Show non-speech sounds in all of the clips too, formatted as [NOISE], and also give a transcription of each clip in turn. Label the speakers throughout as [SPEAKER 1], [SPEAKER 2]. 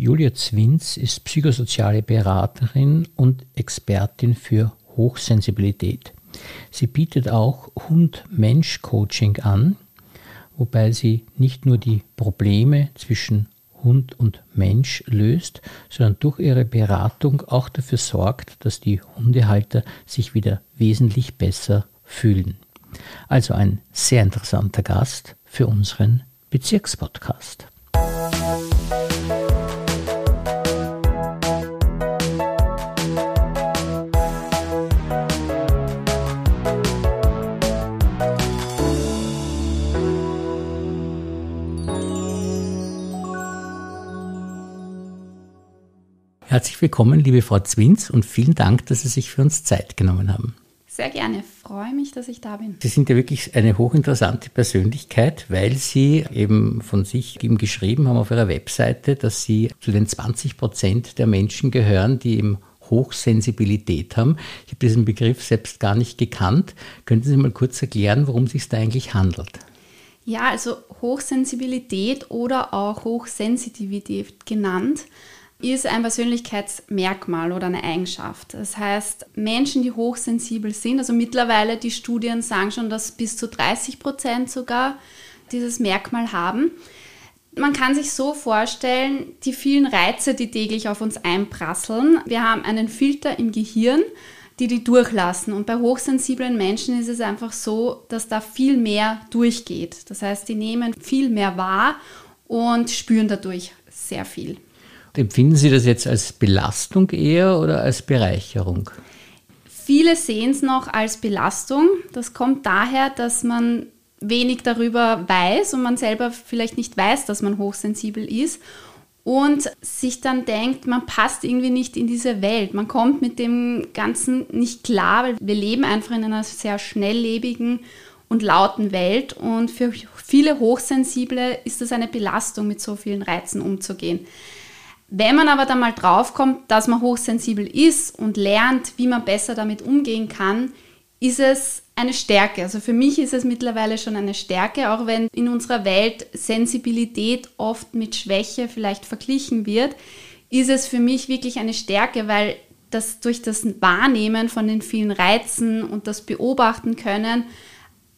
[SPEAKER 1] Julia Zwins ist psychosoziale Beraterin und Expertin für Hochsensibilität. Sie bietet auch Hund-Mensch-Coaching an, wobei sie nicht nur die Probleme zwischen Hund und Mensch löst, sondern durch ihre Beratung auch dafür sorgt, dass die Hundehalter sich wieder wesentlich besser fühlen. Also ein sehr interessanter Gast für unseren Bezirkspodcast. Herzlich willkommen, liebe Frau Zwins, und vielen Dank, dass Sie sich für uns Zeit genommen haben.
[SPEAKER 2] Sehr gerne, freue mich, dass ich da bin.
[SPEAKER 1] Sie sind ja wirklich eine hochinteressante Persönlichkeit, weil Sie eben von sich eben geschrieben haben auf Ihrer Webseite, dass Sie zu den 20 Prozent der Menschen gehören, die eben Hochsensibilität haben. Ich habe diesen Begriff selbst gar nicht gekannt. Könnten Sie mal kurz erklären, worum es sich da eigentlich handelt?
[SPEAKER 2] Ja, also Hochsensibilität oder auch Hochsensitivität genannt ist ein Persönlichkeitsmerkmal oder eine Eigenschaft. Das heißt, Menschen, die hochsensibel sind, also mittlerweile die Studien sagen schon, dass bis zu 30 Prozent sogar dieses Merkmal haben. Man kann sich so vorstellen, die vielen Reize, die täglich auf uns einprasseln. Wir haben einen Filter im Gehirn, die die durchlassen. Und bei hochsensiblen Menschen ist es einfach so, dass da viel mehr durchgeht. Das heißt, die nehmen viel mehr wahr und spüren dadurch sehr viel.
[SPEAKER 1] Empfinden Sie das jetzt als Belastung eher oder als Bereicherung?
[SPEAKER 2] Viele sehen es noch als Belastung. Das kommt daher, dass man wenig darüber weiß und man selber vielleicht nicht weiß, dass man hochsensibel ist und sich dann denkt, man passt irgendwie nicht in diese Welt. Man kommt mit dem Ganzen nicht klar, weil wir leben einfach in einer sehr schnelllebigen und lauten Welt und für viele Hochsensible ist es eine Belastung, mit so vielen Reizen umzugehen. Wenn man aber dann mal draufkommt, dass man hochsensibel ist und lernt, wie man besser damit umgehen kann, ist es eine Stärke. Also für mich ist es mittlerweile schon eine Stärke, auch wenn in unserer Welt Sensibilität oft mit Schwäche vielleicht verglichen wird, ist es für mich wirklich eine Stärke, weil das durch das Wahrnehmen von den vielen Reizen und das Beobachten können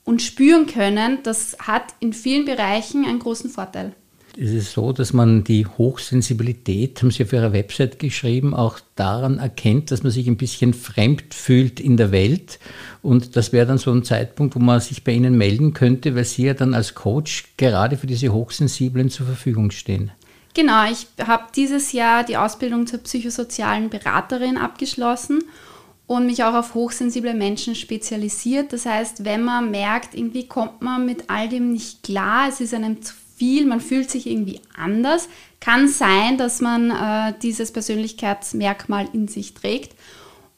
[SPEAKER 2] und spüren können, das hat in vielen Bereichen einen großen Vorteil.
[SPEAKER 1] Es ist so, dass man die Hochsensibilität, haben Sie auf Ihrer Website geschrieben, auch daran erkennt, dass man sich ein bisschen fremd fühlt in der Welt. Und das wäre dann so ein Zeitpunkt, wo man sich bei Ihnen melden könnte, weil Sie ja dann als Coach gerade für diese Hochsensiblen zur Verfügung stehen.
[SPEAKER 2] Genau, ich habe dieses Jahr die Ausbildung zur psychosozialen Beraterin abgeschlossen und mich auch auf hochsensible Menschen spezialisiert. Das heißt, wenn man merkt, irgendwie kommt man mit all dem nicht klar, es ist einem zu viel, man fühlt sich irgendwie anders. Kann sein, dass man äh, dieses Persönlichkeitsmerkmal in sich trägt.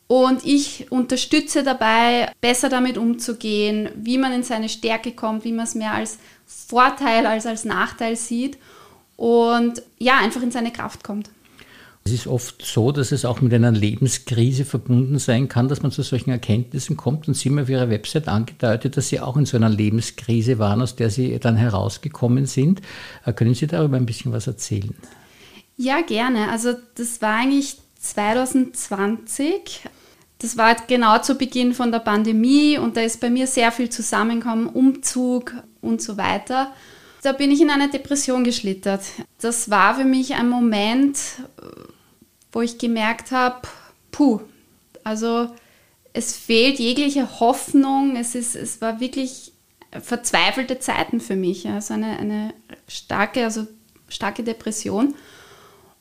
[SPEAKER 2] Und ich unterstütze dabei, besser damit umzugehen, wie man in seine Stärke kommt, wie man es mehr als Vorteil als als Nachteil sieht und ja, einfach in seine Kraft kommt.
[SPEAKER 1] Es ist oft so, dass es auch mit einer Lebenskrise verbunden sein kann, dass man zu solchen Erkenntnissen kommt. Und Sie haben auf Ihrer Website angedeutet, dass Sie auch in so einer Lebenskrise waren, aus der Sie dann herausgekommen sind. Äh, können Sie darüber ein bisschen was erzählen?
[SPEAKER 2] Ja, gerne. Also das war eigentlich 2020. Das war genau zu Beginn von der Pandemie und da ist bei mir sehr viel zusammengekommen, Umzug und so weiter. Da bin ich in eine Depression geschlittert. Das war für mich ein Moment, wo ich gemerkt habe, puh, also es fehlt jegliche Hoffnung. Es, ist, es war wirklich verzweifelte Zeiten für mich. Also eine, eine starke, also starke Depression.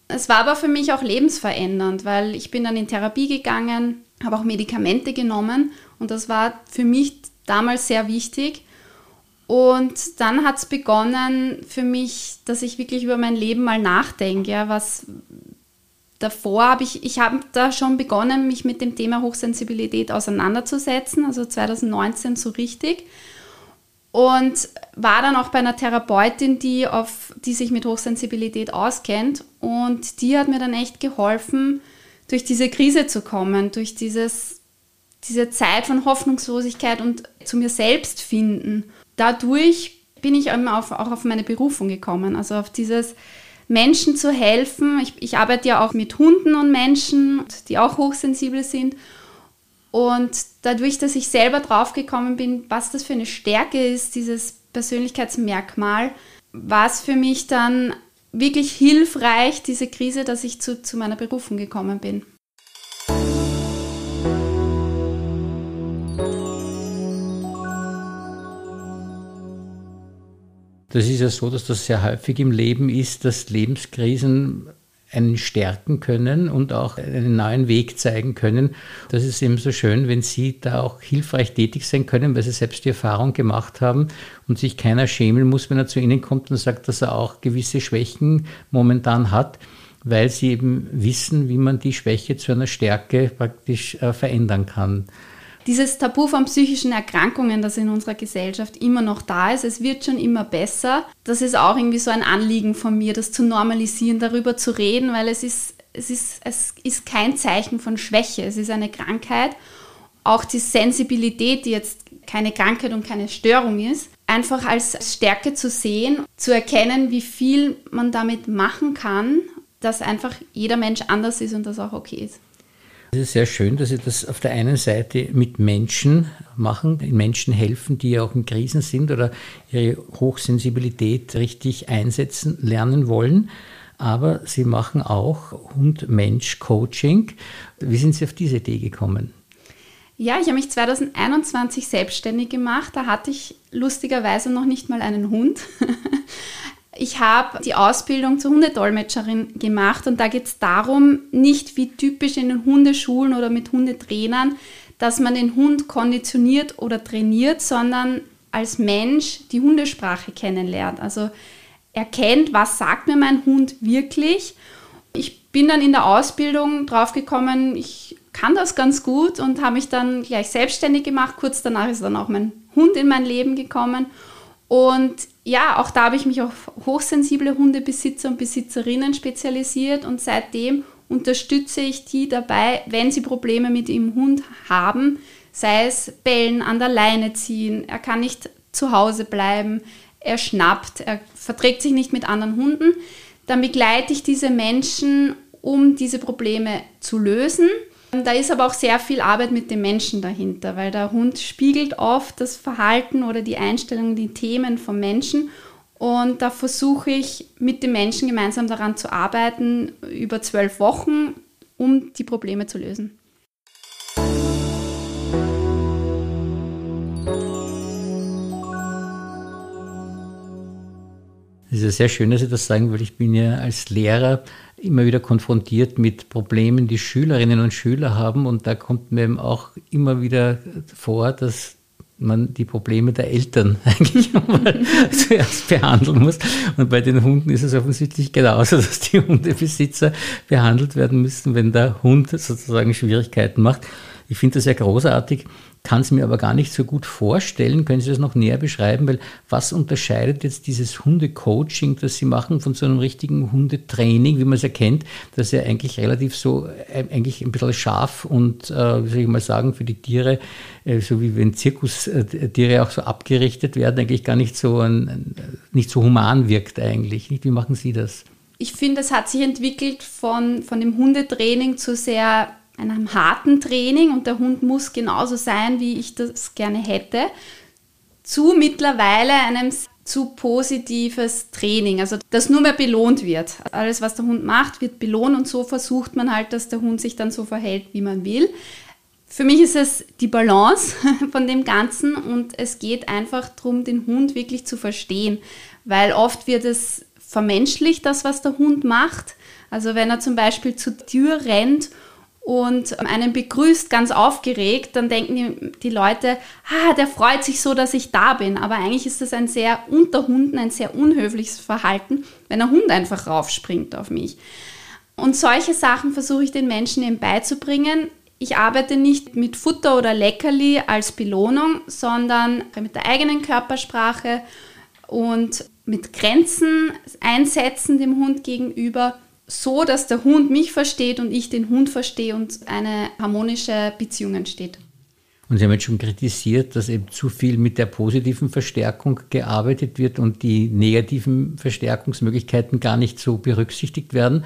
[SPEAKER 2] Es war aber für mich auch lebensverändernd, weil ich bin dann in Therapie gegangen, habe auch Medikamente genommen und das war für mich damals sehr wichtig. Und dann hat es begonnen für mich, dass ich wirklich über mein Leben mal nachdenke. Was, davor habe ich, ich habe da schon begonnen, mich mit dem Thema Hochsensibilität auseinanderzusetzen, also 2019 so richtig. Und war dann auch bei einer Therapeutin, die, auf, die sich mit Hochsensibilität auskennt. Und die hat mir dann echt geholfen, durch diese Krise zu kommen, durch dieses, diese Zeit von Hoffnungslosigkeit und zu mir selbst finden. Dadurch bin ich auch auf, auch auf meine Berufung gekommen, also auf dieses, Menschen zu helfen. Ich, ich arbeite ja auch mit Hunden und Menschen, die auch hochsensibel sind. Und dadurch, dass ich selber draufgekommen bin, was das für eine Stärke ist, dieses Persönlichkeitsmerkmal, war es für mich dann wirklich hilfreich, diese Krise, dass ich zu, zu meiner Berufung gekommen bin.
[SPEAKER 1] Das ist ja so, dass das sehr häufig im Leben ist, dass Lebenskrisen einen stärken können und auch einen neuen Weg zeigen können. Das ist eben so schön, wenn Sie da auch hilfreich tätig sein können, weil Sie selbst die Erfahrung gemacht haben und sich keiner schämen muss, wenn er zu Ihnen kommt und sagt, dass er auch gewisse Schwächen momentan hat, weil Sie eben wissen, wie man die Schwäche zu einer Stärke praktisch äh, verändern kann
[SPEAKER 2] dieses Tabu von psychischen Erkrankungen, das in unserer Gesellschaft immer noch da ist, es wird schon immer besser. Das ist auch irgendwie so ein Anliegen von mir, das zu normalisieren, darüber zu reden, weil es ist, es ist, es ist kein Zeichen von Schwäche, es ist eine Krankheit. Auch die Sensibilität, die jetzt keine Krankheit und keine Störung ist, einfach als Stärke zu sehen, zu erkennen, wie viel man damit machen kann, dass einfach jeder Mensch anders ist und das auch okay ist.
[SPEAKER 1] Es ist sehr schön, dass Sie das auf der einen Seite mit Menschen machen, Menschen helfen, die ja auch in Krisen sind oder ihre Hochsensibilität richtig einsetzen lernen wollen. Aber Sie machen auch Hund-Mensch-Coaching. Wie sind Sie auf diese Idee gekommen?
[SPEAKER 2] Ja, ich habe mich 2021 selbstständig gemacht. Da hatte ich lustigerweise noch nicht mal einen Hund. [LAUGHS] Ich habe die Ausbildung zur Hundedolmetscherin gemacht und da geht es darum, nicht wie typisch in den Hundeschulen oder mit Hundetrainern, dass man den Hund konditioniert oder trainiert, sondern als Mensch die Hundesprache kennenlernt. Also erkennt, was sagt mir mein Hund wirklich. Ich bin dann in der Ausbildung draufgekommen, ich kann das ganz gut und habe mich dann gleich selbstständig gemacht. Kurz danach ist dann auch mein Hund in mein Leben gekommen. Und ja, auch da habe ich mich auf hochsensible Hundebesitzer und Besitzerinnen spezialisiert und seitdem unterstütze ich die dabei, wenn sie Probleme mit ihrem Hund haben, sei es Bellen, an der Leine ziehen, er kann nicht zu Hause bleiben, er schnappt, er verträgt sich nicht mit anderen Hunden, dann begleite ich diese Menschen, um diese Probleme zu lösen da ist aber auch sehr viel Arbeit mit dem Menschen dahinter, weil der Hund spiegelt oft das Verhalten oder die Einstellungen, die Themen vom Menschen. Und da versuche ich mit dem Menschen gemeinsam daran zu arbeiten, über zwölf Wochen, um die Probleme zu lösen.
[SPEAKER 1] Es ist ja sehr schön, dass Sie das sagen, weil ich bin ja als Lehrer immer wieder konfrontiert mit Problemen, die Schülerinnen und Schüler haben. Und da kommt mir eben auch immer wieder vor, dass man die Probleme der Eltern [LAUGHS] eigentlich mal [LAUGHS] zuerst behandeln muss. Und bei den Hunden ist es offensichtlich genauso, [LAUGHS] dass die Hundebesitzer behandelt werden müssen, wenn der Hund sozusagen Schwierigkeiten macht. Ich finde das ja großartig, kann es mir aber gar nicht so gut vorstellen. Können Sie das noch näher beschreiben? Weil was unterscheidet jetzt dieses Hundecoaching, das Sie machen, von so einem richtigen Hundetraining, wie man es erkennt, das ja eigentlich relativ so, äh, eigentlich ein bisschen scharf und, äh, wie soll ich mal sagen, für die Tiere, äh, so wie wenn Zirkustiere auch so abgerichtet werden, eigentlich gar nicht so, ein, nicht so human wirkt eigentlich. Wie machen Sie das?
[SPEAKER 2] Ich finde, es hat sich entwickelt von, von dem Hundetraining zu sehr einem harten Training und der Hund muss genauso sein, wie ich das gerne hätte, zu mittlerweile einem zu positives Training, also dass nur mehr belohnt wird. Alles, was der Hund macht, wird belohnt und so versucht man halt, dass der Hund sich dann so verhält, wie man will. Für mich ist es die Balance [LAUGHS] von dem Ganzen und es geht einfach darum, den Hund wirklich zu verstehen, weil oft wird es vermenschlicht, das, was der Hund macht. Also wenn er zum Beispiel zur Tür rennt und einen begrüßt ganz aufgeregt, dann denken die, die, Leute, ah, der freut sich so, dass ich da bin. Aber eigentlich ist das ein sehr unter Hunden, ein sehr unhöfliches Verhalten, wenn ein Hund einfach raufspringt auf mich. Und solche Sachen versuche ich den Menschen eben beizubringen. Ich arbeite nicht mit Futter oder Leckerli als Belohnung, sondern mit der eigenen Körpersprache und mit Grenzen einsetzen dem Hund gegenüber so, dass der Hund mich versteht und ich den Hund verstehe und eine harmonische Beziehung entsteht.
[SPEAKER 1] Und Sie haben jetzt schon kritisiert, dass eben zu viel mit der positiven Verstärkung gearbeitet wird und die negativen Verstärkungsmöglichkeiten gar nicht so berücksichtigt werden.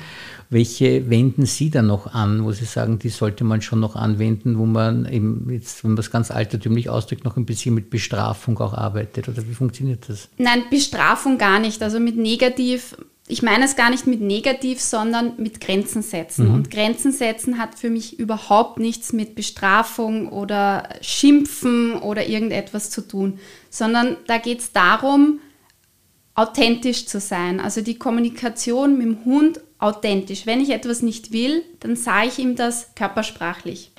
[SPEAKER 1] Welche wenden Sie dann noch an, wo Sie sagen, die sollte man schon noch anwenden, wo man eben jetzt, wenn man es ganz altertümlich ausdrückt, noch ein bisschen mit Bestrafung auch arbeitet? Oder wie funktioniert das?
[SPEAKER 2] Nein, Bestrafung gar nicht. Also mit negativ ich meine es gar nicht mit negativ, sondern mit Grenzen setzen. Mhm. Und Grenzen setzen hat für mich überhaupt nichts mit Bestrafung oder Schimpfen oder irgendetwas zu tun, sondern da geht es darum, authentisch zu sein. Also die Kommunikation mit dem Hund authentisch. Wenn ich etwas nicht will, dann sage ich ihm das körpersprachlich.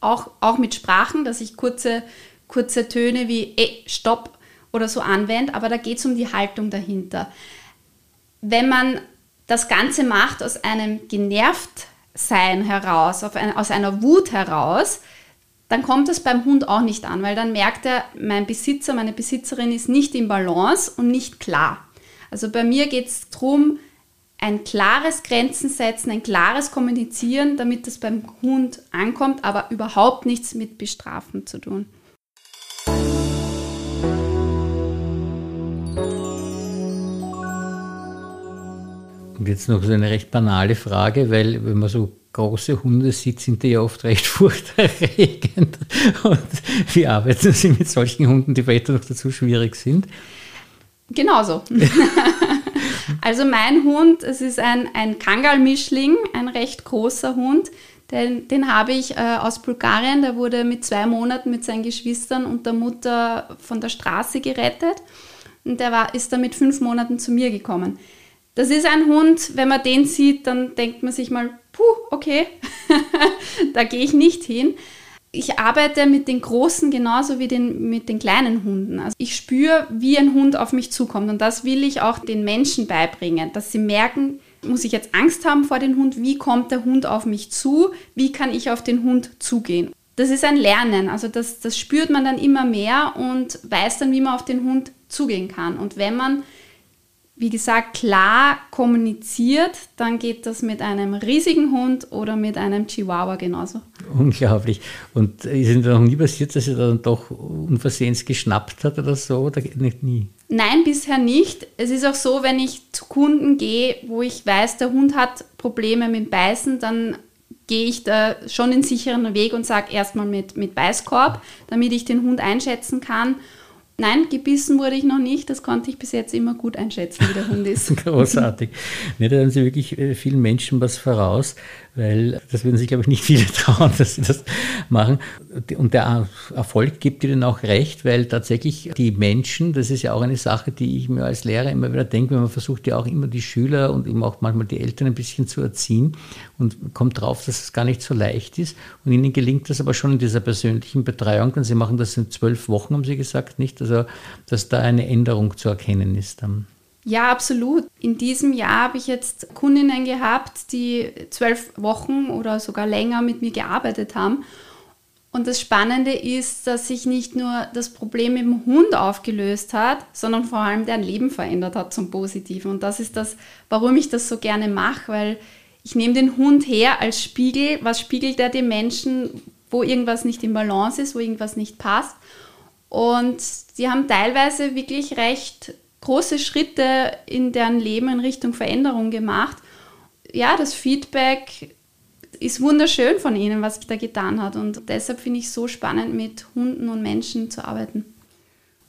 [SPEAKER 2] Auch, auch mit Sprachen, dass ich kurze, kurze Töne wie eh, Stopp oder so anwende, aber da geht es um die Haltung dahinter wenn man das Ganze macht aus einem Genervtsein heraus, ein, aus einer Wut heraus, dann kommt es beim Hund auch nicht an, weil dann merkt er, mein Besitzer, meine Besitzerin ist nicht im Balance und nicht klar. Also bei mir geht es darum, ein klares Grenzen setzen, ein klares Kommunizieren, damit es beim Hund ankommt, aber überhaupt nichts mit Bestrafen zu tun.
[SPEAKER 1] Und jetzt noch so eine recht banale Frage, weil wenn man so große Hunde sieht, sind die ja oft recht [LAUGHS] furchterregend. Und wie arbeiten Sie mit solchen Hunden, die vielleicht noch dazu schwierig sind?
[SPEAKER 2] Genauso. [LAUGHS] also mein Hund, es ist ein, ein Kangal-Mischling, ein recht großer Hund. Den, den habe ich äh, aus Bulgarien, der wurde mit zwei Monaten mit seinen Geschwistern und der Mutter von der Straße gerettet. Und der war, ist dann mit fünf Monaten zu mir gekommen. Das ist ein Hund, wenn man den sieht, dann denkt man sich mal, puh, okay, [LAUGHS] da gehe ich nicht hin. Ich arbeite mit den großen genauso wie den, mit den kleinen Hunden. Also ich spüre, wie ein Hund auf mich zukommt und das will ich auch den Menschen beibringen, dass sie merken, muss ich jetzt Angst haben vor dem Hund? Wie kommt der Hund auf mich zu? Wie kann ich auf den Hund zugehen? Das ist ein Lernen, also das, das spürt man dann immer mehr und weiß dann, wie man auf den Hund zugehen kann. Und wenn man wie gesagt, klar kommuniziert, dann geht das mit einem riesigen Hund oder mit einem Chihuahua genauso.
[SPEAKER 1] Unglaublich. Und ist Ihnen noch nie passiert, dass er dann doch unversehens geschnappt hat oder so? Oder nicht nie?
[SPEAKER 2] Nein, bisher nicht. Es ist auch so, wenn ich zu Kunden gehe, wo ich weiß, der Hund hat Probleme mit Beißen, dann gehe ich da schon den sicheren Weg und sage erstmal mit, mit Beißkorb, damit ich den Hund einschätzen kann. Nein, gebissen wurde ich noch nicht. Das konnte ich bis jetzt immer gut einschätzen, wie der Hund ist. [LAUGHS]
[SPEAKER 1] Großartig. Nee, da haben Sie wirklich äh, vielen Menschen was voraus weil das würden sich, glaube ich, nicht viele [LAUGHS] trauen, dass sie das machen. Und der Erfolg gibt ihnen auch recht, weil tatsächlich die Menschen, das ist ja auch eine Sache, die ich mir als Lehrer immer wieder denke, man versucht ja auch immer die Schüler und eben auch manchmal die Eltern ein bisschen zu erziehen und kommt drauf, dass es gar nicht so leicht ist. Und ihnen gelingt das aber schon in dieser persönlichen Betreuung, denn sie machen das in zwölf Wochen, haben sie gesagt, nicht? Also, dass da eine Änderung zu erkennen ist dann.
[SPEAKER 2] Ja, absolut. In diesem Jahr habe ich jetzt Kundinnen gehabt, die zwölf Wochen oder sogar länger mit mir gearbeitet haben. Und das Spannende ist, dass sich nicht nur das Problem mit dem Hund aufgelöst hat, sondern vor allem deren Leben verändert hat zum Positiven. Und das ist das, warum ich das so gerne mache, weil ich nehme den Hund her als Spiegel. Was spiegelt er den Menschen, wo irgendwas nicht in Balance ist, wo irgendwas nicht passt? Und sie haben teilweise wirklich recht große Schritte in deren Leben in Richtung Veränderung gemacht. Ja, das Feedback ist wunderschön von ihnen, was sich da getan hat. Und deshalb finde ich es so spannend, mit Hunden und Menschen zu arbeiten.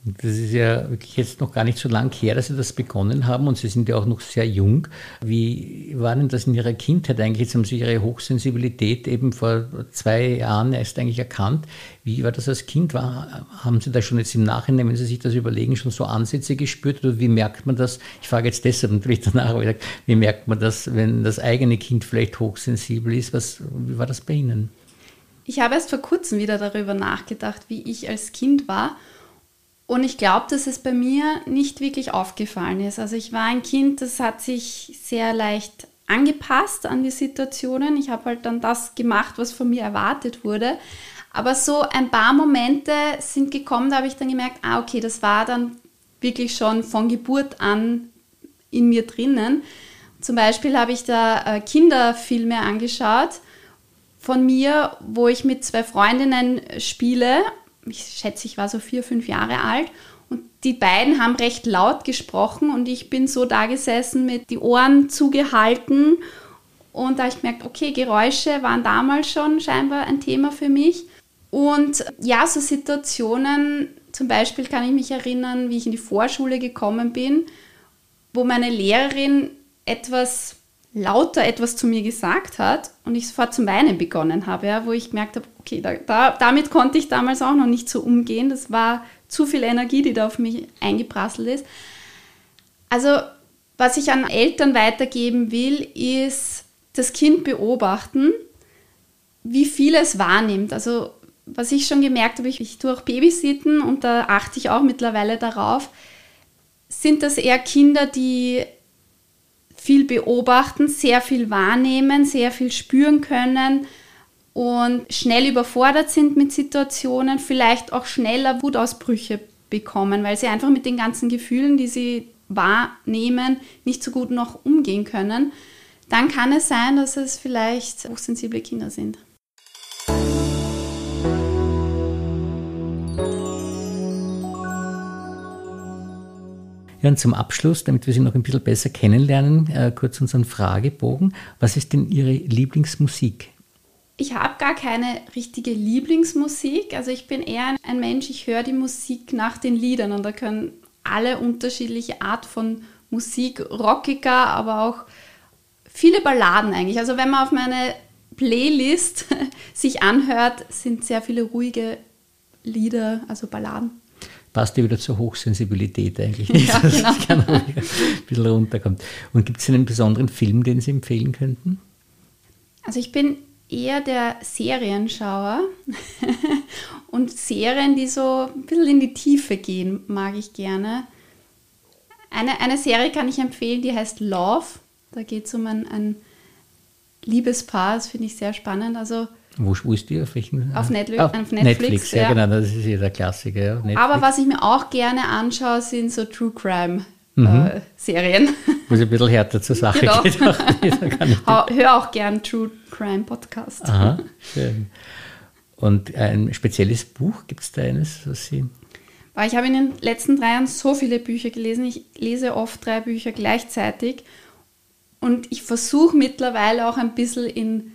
[SPEAKER 1] Das ist ja wirklich jetzt noch gar nicht so lang her, dass Sie das begonnen haben und Sie sind ja auch noch sehr jung. Wie war denn das in Ihrer Kindheit eigentlich? Jetzt haben Sie Ihre Hochsensibilität eben vor zwei Jahren erst eigentlich erkannt. Wie war das als Kind? War, haben Sie da schon jetzt im Nachhinein, wenn Sie sich das überlegen, schon so Ansätze gespürt? Oder wie merkt man das? Ich frage jetzt deshalb natürlich danach, wie merkt man das, wenn das eigene Kind vielleicht hochsensibel ist? Was, wie war das bei Ihnen?
[SPEAKER 2] Ich habe erst vor kurzem wieder darüber nachgedacht, wie ich als Kind war. Und ich glaube, dass es bei mir nicht wirklich aufgefallen ist. Also ich war ein Kind, das hat sich sehr leicht angepasst an die Situationen. Ich habe halt dann das gemacht, was von mir erwartet wurde. Aber so ein paar Momente sind gekommen, da habe ich dann gemerkt, ah, okay, das war dann wirklich schon von Geburt an in mir drinnen. Zum Beispiel habe ich da äh, Kinderfilme angeschaut von mir, wo ich mit zwei Freundinnen spiele ich schätze, ich war so vier, fünf Jahre alt. Und die beiden haben recht laut gesprochen und ich bin so da gesessen mit die Ohren zugehalten. Und da habe ich gemerkt, okay, Geräusche waren damals schon scheinbar ein Thema für mich. Und ja, so Situationen, zum Beispiel kann ich mich erinnern, wie ich in die Vorschule gekommen bin, wo meine Lehrerin etwas lauter etwas zu mir gesagt hat und ich sofort zum Weinen begonnen habe, ja, wo ich gemerkt habe, okay, da, da, damit konnte ich damals auch noch nicht so umgehen. Das war zu viel Energie, die da auf mich eingeprasselt ist. Also, was ich an Eltern weitergeben will, ist das Kind beobachten, wie viel es wahrnimmt. Also, was ich schon gemerkt habe, ich, ich tue auch Babysitten und da achte ich auch mittlerweile darauf, sind das eher Kinder, die viel beobachten, sehr viel wahrnehmen, sehr viel spüren können und schnell überfordert sind mit Situationen, vielleicht auch schneller Wutausbrüche bekommen, weil sie einfach mit den ganzen Gefühlen, die sie wahrnehmen, nicht so gut noch umgehen können, dann kann es sein, dass es vielleicht hochsensible Kinder sind.
[SPEAKER 1] Ja, zum Abschluss, damit wir Sie noch ein bisschen besser kennenlernen, äh, kurz unseren Fragebogen. Was ist denn Ihre Lieblingsmusik?
[SPEAKER 2] Ich habe gar keine richtige Lieblingsmusik. Also ich bin eher ein Mensch, ich höre die Musik nach den Liedern und da können alle unterschiedliche Art von Musik, rockiger, aber auch viele Balladen eigentlich. Also wenn man auf meine Playlist [LAUGHS] sich anhört, sind sehr viele ruhige Lieder, also Balladen
[SPEAKER 1] passt ja wieder zur Hochsensibilität eigentlich [LAUGHS] nicht, ja, genau. [LAUGHS] dass kann ein bisschen runterkommt. Und gibt es einen besonderen Film, den Sie empfehlen könnten?
[SPEAKER 2] Also ich bin eher der Serienschauer [LAUGHS] und Serien, die so ein bisschen in die Tiefe gehen, mag ich gerne. Eine, eine Serie kann ich empfehlen, die heißt Love. Da geht es um ein, ein Liebespaar, das finde ich sehr spannend. Also
[SPEAKER 1] wo, wo ist die? Auf,
[SPEAKER 2] welchen? auf, Netflix,
[SPEAKER 1] auf Netflix. Netflix ja, ja, genau, das ist ja der Klassiker.
[SPEAKER 2] Ja. Aber was ich mir auch gerne anschaue, sind so True Crime. Mhm. Äh, Serien.
[SPEAKER 1] Wo es ein bisschen härter zur Sache genau. geht.
[SPEAKER 2] Auch, [LAUGHS] Hör auch gern True Crime Podcast.
[SPEAKER 1] Aha, schön. Und ein spezielles Buch, gibt es da eines, was Sie.
[SPEAKER 2] Ich habe in den letzten drei Jahren so viele Bücher gelesen. Ich lese oft drei Bücher gleichzeitig. Und ich versuche mittlerweile auch ein bisschen in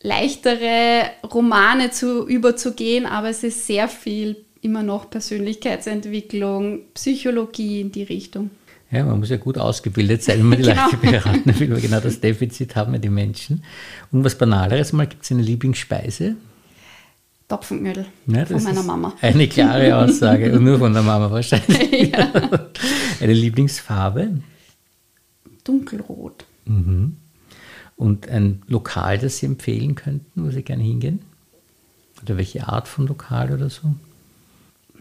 [SPEAKER 2] leichtere Romane zu überzugehen, aber es ist sehr viel immer noch Persönlichkeitsentwicklung, Psychologie in die Richtung.
[SPEAKER 1] Ja, man muss ja gut ausgebildet sein, wenn man die [LAUGHS] genau. Leute beraten will. Genau das Defizit haben ja die Menschen. Und was Banaleres mal, gibt es eine Lieblingsspeise?
[SPEAKER 2] Topfenknödel ja, von meiner Mama.
[SPEAKER 1] Eine klare [LAUGHS] Aussage und nur von der Mama wahrscheinlich. [LAUGHS] Ja. Eine Lieblingsfarbe?
[SPEAKER 2] Dunkelrot.
[SPEAKER 1] Mhm. Und ein Lokal, das Sie empfehlen könnten, wo Sie gerne hingehen? Oder welche Art von Lokal oder so?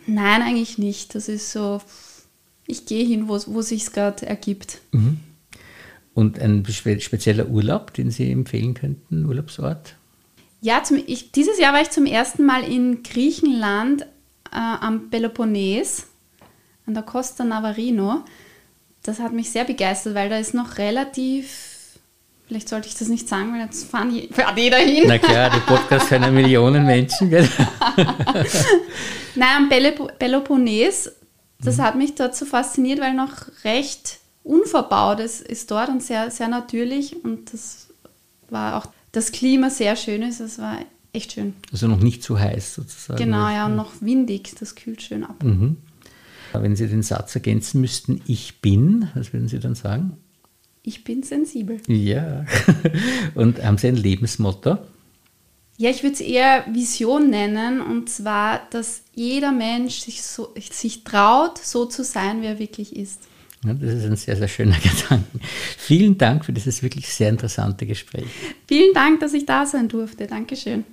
[SPEAKER 2] Nein, eigentlich nicht. Das ist so, ich gehe hin, wo, wo sich gerade ergibt. Mhm.
[SPEAKER 1] Und ein spezieller Urlaub, den Sie empfehlen könnten, Urlaubsort?
[SPEAKER 2] Ja, zum, ich, dieses Jahr war ich zum ersten Mal in Griechenland äh, am Peloponnes, an der Costa Navarino. Das hat mich sehr begeistert, weil da ist noch relativ Vielleicht sollte ich das nicht sagen, weil jetzt fahren fährt jeder hin.
[SPEAKER 1] Na klar, die Podcast hören Millionen Menschen. Gell? [LAUGHS]
[SPEAKER 2] Nein, am Peloponnes, das mhm. hat mich dort so fasziniert, weil noch recht unverbaut ist, ist dort und sehr, sehr natürlich und das war auch das Klima sehr schön ist. Es war echt schön.
[SPEAKER 1] Also noch nicht zu heiß sozusagen.
[SPEAKER 2] Genau, ja, und noch windig, das kühlt schön ab.
[SPEAKER 1] Mhm. Wenn Sie den Satz ergänzen müssten, ich bin, was würden Sie dann sagen?
[SPEAKER 2] Ich bin sensibel.
[SPEAKER 1] Ja. [LAUGHS] Und haben Sie ein Lebensmotto?
[SPEAKER 2] Ja, ich würde es eher Vision nennen. Und zwar, dass jeder Mensch sich, so, sich traut, so zu sein, wie er wirklich ist.
[SPEAKER 1] Ja, das ist ein sehr, sehr schöner [LAUGHS] Gedanke. Vielen Dank für dieses wirklich sehr interessante Gespräch.
[SPEAKER 2] Vielen Dank, dass ich da sein durfte. Dankeschön.